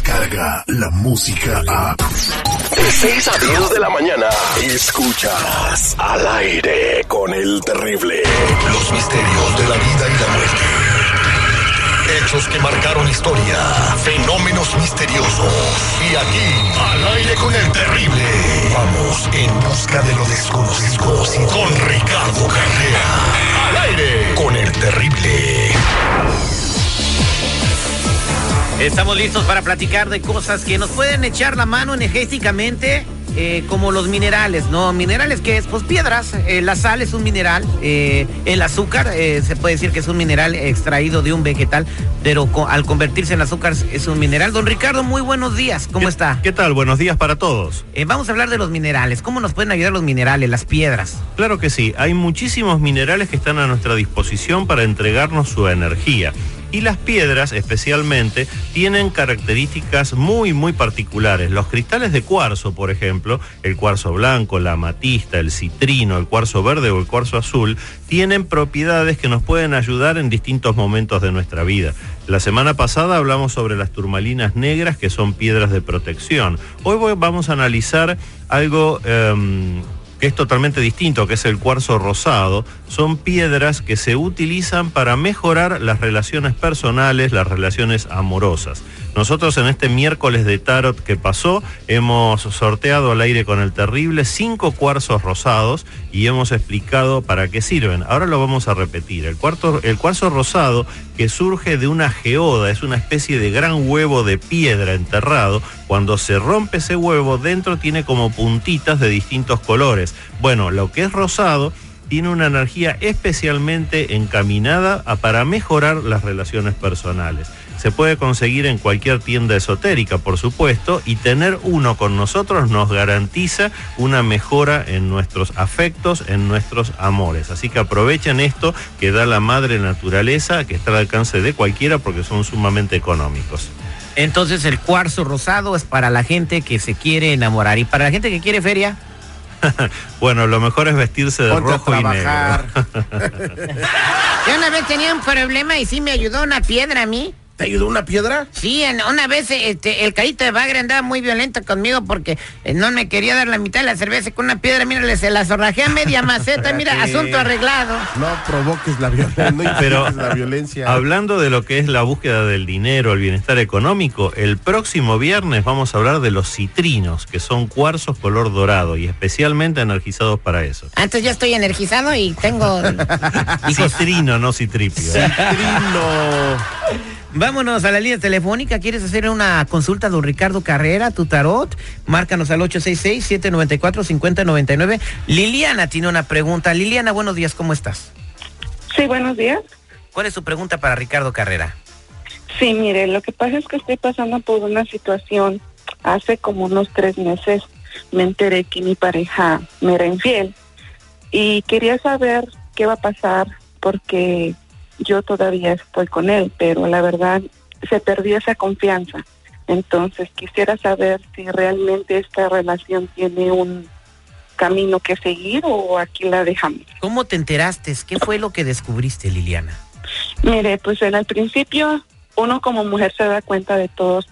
llega la música a... De 6 a 10 de la mañana, escuchas al aire con el terrible. Los misterios de la vida y la muerte. Hechos que marcaron historia, fenómenos misteriosos. Y aquí, al aire con el terrible, vamos en busca de lo desconocido con Ricardo Carrera. Al aire con el terrible. Estamos listos para platicar de cosas que nos pueden echar la mano energéticamente, eh, como los minerales, ¿no? Minerales que es, pues piedras, eh, la sal es un mineral, eh, el azúcar se puede decir que es un mineral extraído de un vegetal, pero al convertirse en azúcar es un mineral. Don Ricardo, muy buenos días, ¿cómo está? ¿Qué tal? Buenos días para todos. vamos a hablar de los minerales, ¿cómo nos pueden ayudar los minerales, las piedras? Claro que sí, hay muchísimos minerales que están a nuestra disposición para entregarnos su energía. Y las piedras especialmente tienen características muy muy particulares. Los cristales de cuarzo, por ejemplo, el cuarzo blanco, la amatista, el citrino, el cuarzo verde o el cuarzo azul, tienen propiedades que nos pueden ayudar en distintos momentos de nuestra vida. La semana pasada hablamos sobre las turmalinas negras, que son piedras de protección. Hoy vamos a analizar algo... Em, que es totalmente distinto, que es el cuarzo rosado, son piedras que se utilizan para mejorar las relaciones personales, las relaciones amorosas. Nosotros en este miércoles de tarot que pasó hemos sorteado al aire con el terrible cinco cuarzos rosados y hemos explicado para qué sirven. Ahora lo vamos a repetir. El, cuarto, el cuarzo rosado que surge de una geoda, es una especie de gran huevo de piedra enterrado. Cuando se rompe ese huevo, dentro tiene como puntitas de distintos colores. Bueno, lo que es rosado tiene una energía especialmente encaminada a, para mejorar las relaciones personales. Se puede conseguir en cualquier tienda esotérica, por supuesto, y tener uno con nosotros nos garantiza una mejora en nuestros afectos, en nuestros amores. Así que aprovechen esto que da la madre naturaleza, que está al alcance de cualquiera porque son sumamente económicos. Entonces el cuarzo rosado es para la gente que se quiere enamorar y para la gente que quiere feria. bueno, lo mejor es vestirse de rojo y negro. Yo una vez tenía un problema y sí me ayudó una piedra a mí. ¿Te ayudó una piedra? Sí, una vez este, el carito de bagre andaba muy violento conmigo porque eh, no me quería dar la mitad de la cerveza con una piedra. Mira, se la zorrajé a media maceta. Mira, asunto arreglado. No provoques la violencia. Pero la violencia. Hablando de lo que es la búsqueda del dinero, el bienestar económico, el próximo viernes vamos a hablar de los citrinos, que son cuarzos color dorado y especialmente energizados para eso. Antes ya estoy energizado y tengo. Citrino, no citripio. ¿eh? Citrino. Vámonos a la línea telefónica. ¿Quieres hacer una consulta, don Ricardo Carrera, tu tarot? Márcanos al 866-794-5099. Liliana tiene una pregunta. Liliana, buenos días, ¿cómo estás? Sí, buenos días. ¿Cuál es su pregunta para Ricardo Carrera? Sí, mire, lo que pasa es que estoy pasando por una situación. Hace como unos tres meses me enteré que mi pareja me era infiel y quería saber qué va a pasar porque yo todavía estoy con él, pero la verdad se perdió esa confianza. Entonces quisiera saber si realmente esta relación tiene un camino que seguir o aquí la dejamos. ¿Cómo te enteraste? ¿Qué fue lo que descubriste, Liliana? Mire, pues en el principio uno como mujer se da cuenta de todos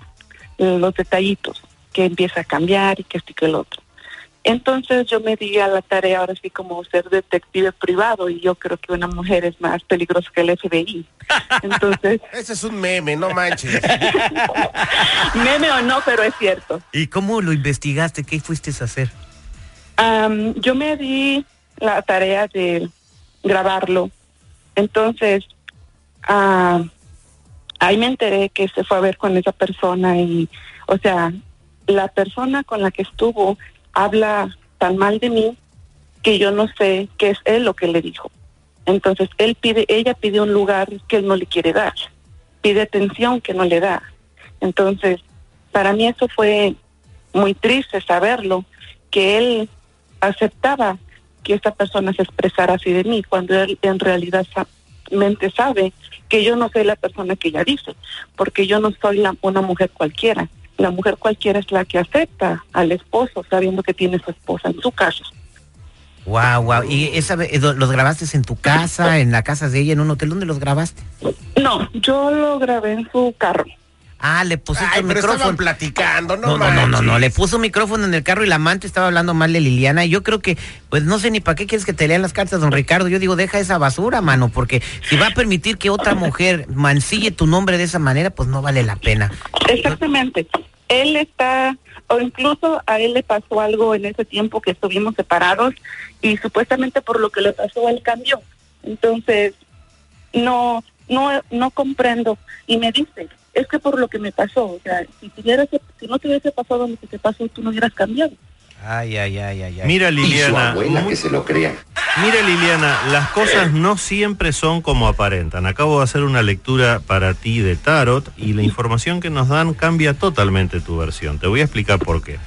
los detallitos, que empieza a cambiar y que esto y que el otro. Entonces yo me di a la tarea ahora sí como ser detective privado y yo creo que una mujer es más peligrosa que el FBI. Entonces... Ese es un meme, no manches. meme o no, pero es cierto. ¿Y cómo lo investigaste? ¿Qué fuiste a hacer? yo me di la tarea de grabarlo. Entonces, ahí me enteré que se fue a ver con esa persona y, o sea, la persona con la que estuvo habla tan mal de mí que yo no sé qué es él lo que le dijo. Entonces él pide, ella pide un lugar que él no le quiere dar, pide atención que no le da. Entonces, para mí eso fue muy triste saberlo, que él aceptaba que esta persona se expresara así de mí, cuando él en realidad mente sabe que yo no soy la persona que ella dice, porque yo no soy una mujer cualquiera la mujer cualquiera es la que acepta al esposo sabiendo que tiene su esposa en su casa. Wow, wow. ¿Y esa, eh, los grabaste en tu casa, en la casa de ella, en un hotel? ¿Dónde los grabaste? No, yo lo grabé en su carro. Ah, le pusiste Ay, el pero micrófono. estaban platicando, no No, no, no, no, no, le puso micrófono en el carro y la amante estaba hablando mal de Liliana. Y yo creo que, pues no sé ni para qué quieres que te lean las cartas, don Ricardo. Yo digo, deja esa basura, mano, porque si va a permitir que otra mujer mancille tu nombre de esa manera, pues no vale la pena. Exactamente. Él está, o incluso a él le pasó algo en ese tiempo que estuvimos separados y supuestamente por lo que le pasó él cambió. Entonces, no, no, no comprendo. Y me dice, es que por lo que me pasó, o sea, si, tuviera, si no te hubiese pasado lo que te pasó, tú no hubieras cambiado. Ay, ay, ay, ay, ay. Mira Liliana, mu- se lo crea. Mira Liliana, las cosas no siempre son como aparentan. Acabo de hacer una lectura para ti de Tarot y la información que nos dan cambia totalmente tu versión. Te voy a explicar por qué.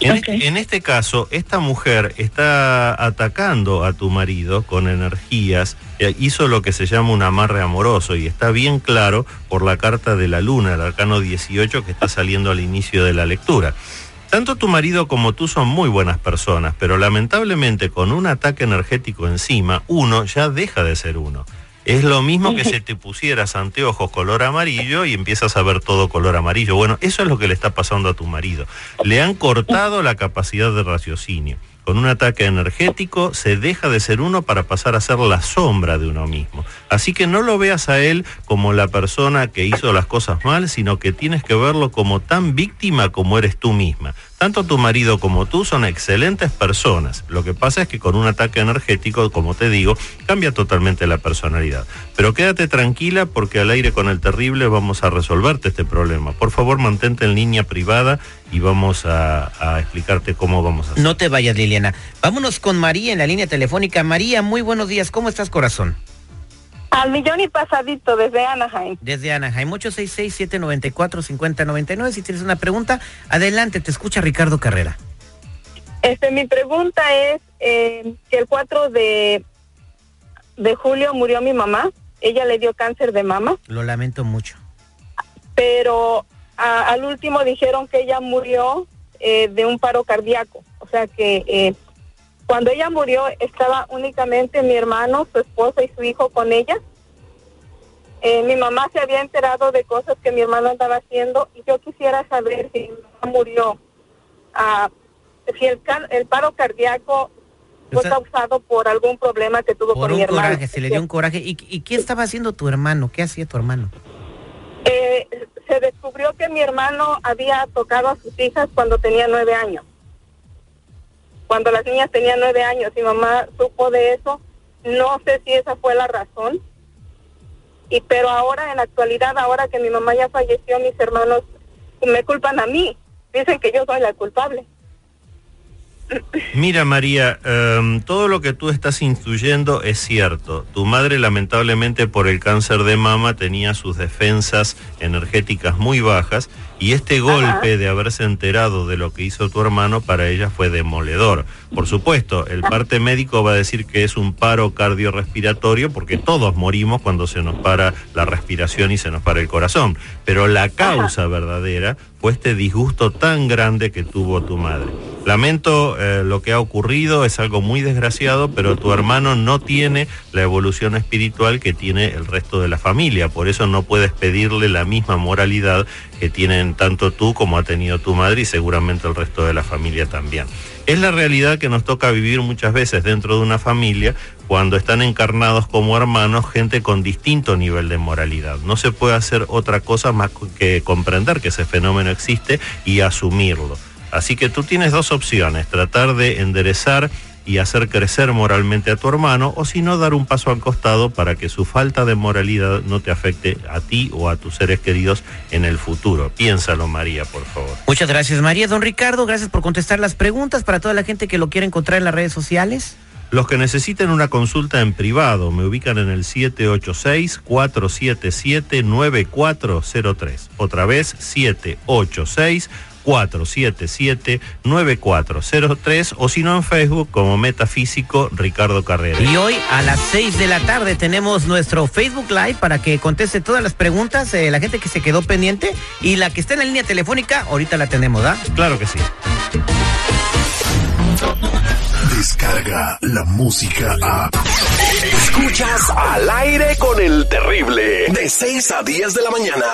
En, este caso, esta mujer está atacando a tu marido con energías, eh, hizo lo que se llama un amarre amoroso y está bien claro por la carta de la luna, el arcano 18 que está saliendo al inicio de la lectura. Tanto tu marido como tú son muy buenas personas, pero lamentablemente con un ataque energético encima, uno ya deja de ser uno. Es lo mismo que si te pusieras anteojos color amarillo y empiezas a ver todo color amarillo. Bueno, eso es lo que le está pasando a tu marido. Le han cortado la capacidad de raciocinio. Con un ataque energético se deja de ser uno para pasar a ser la sombra de uno mismo. Así que no lo veas a él como la persona que hizo las cosas mal, sino que tienes que verlo como tan víctima como eres tú misma. Tanto tu marido como tú son excelentes personas. Lo que pasa es que con un ataque energético, como te digo, cambia totalmente la personalidad. Pero quédate tranquila porque al aire con el terrible vamos a resolverte este problema. Por favor, mantente en línea privada y vamos a, explicarte cómo vamos a hacer. No te vayas, Liliana. Vámonos con María en la línea telefónica. María, muy buenos días. ¿Cómo estás, corazón? Al millón y pasadito desde Anaheim. Desde Anaheim, 866-794-5099. Si tienes una pregunta, adelante, te escucha Ricardo Carrera. Este, mi pregunta es eh, que el 4 de, de julio murió mi mamá. Ella le dio cáncer de mama, Lo lamento mucho. pero a- al último dijeron que ella murió eh, de un paro cardíaco. O sea que eh, cuando ella murió estaba únicamente mi hermano, su esposa y su hijo con ella. Eh, mi mamá se había enterado de cosas que mi hermano andaba haciendo y yo quisiera saber si mi mamá murió, ah, si el, paro cardíaco fue causado por algún problema que tuvo Por con mi un hermano. coraje, se le dio un coraje. ¿Y, ¿Y qué estaba haciendo tu hermano? ¿Qué hacía tu hermano? Eh, se descubrió que mi hermano había tocado a sus hijas cuando tenía nueve años. Cuando las niñas tenían nueve años, mi mamá supo de eso. No sé si esa fue la razón. Y pero ahora, en la actualidad, ahora que mi mamá ya falleció, mis hermanos me culpan a mí. Dicen que yo soy la culpable. Mira María, em, todo lo que tú estás instruyendo es cierto. Tu madre lamentablemente por el cáncer de mama tenía sus defensas energéticas muy bajas y este golpe de haberse enterado de lo que hizo tu hermano para ella fue demoledor. Por supuesto, el parte médico va a decir que es un paro cardiorrespiratorio porque todos morimos cuando se nos para la respiración y se nos para el corazón. Pero la causa verdadera fue este disgusto tan grande que tuvo tu madre. Lamento eh, lo que ha ocurrido, es algo muy desgraciado, pero tu hermano no tiene la evolución espiritual que tiene el resto de la familia, por eso no puedes pedirle la misma moralidad que tienen tanto tú como ha tenido tu madre y seguramente el resto de la familia también. Es la realidad que nos toca vivir muchas veces dentro de una familia cuando están encarnados como hermanos gente con distinto nivel de moralidad. No se puede hacer otra cosa más que comprender que ese fenómeno existe y asumirlo. Así que tú tienes dos opciones, tratar de enderezar y hacer crecer moralmente a tu hermano o si no dar un paso al costado para que su falta de moralidad no te afecte a ti o a tus seres queridos en el futuro. Piénsalo María, por favor. Muchas gracias, María. Don Ricardo, gracias por contestar las preguntas para toda la gente que lo quiera encontrar en las redes sociales. Los que necesiten una consulta en privado me ubican en el 786-477-9403. Otra vez, 786-477-9403 o si no en Facebook como Metafísico Ricardo Carrera. Y hoy a las 6 de la tarde tenemos nuestro Facebook Live para que conteste todas las preguntas, eh, la gente que se quedó pendiente y la que está en la línea telefónica, ahorita la tenemos, ¿ah? Claro que sí. Descarga la música a. Escuchas al aire con el terrible. De 6 a 10 de la mañana.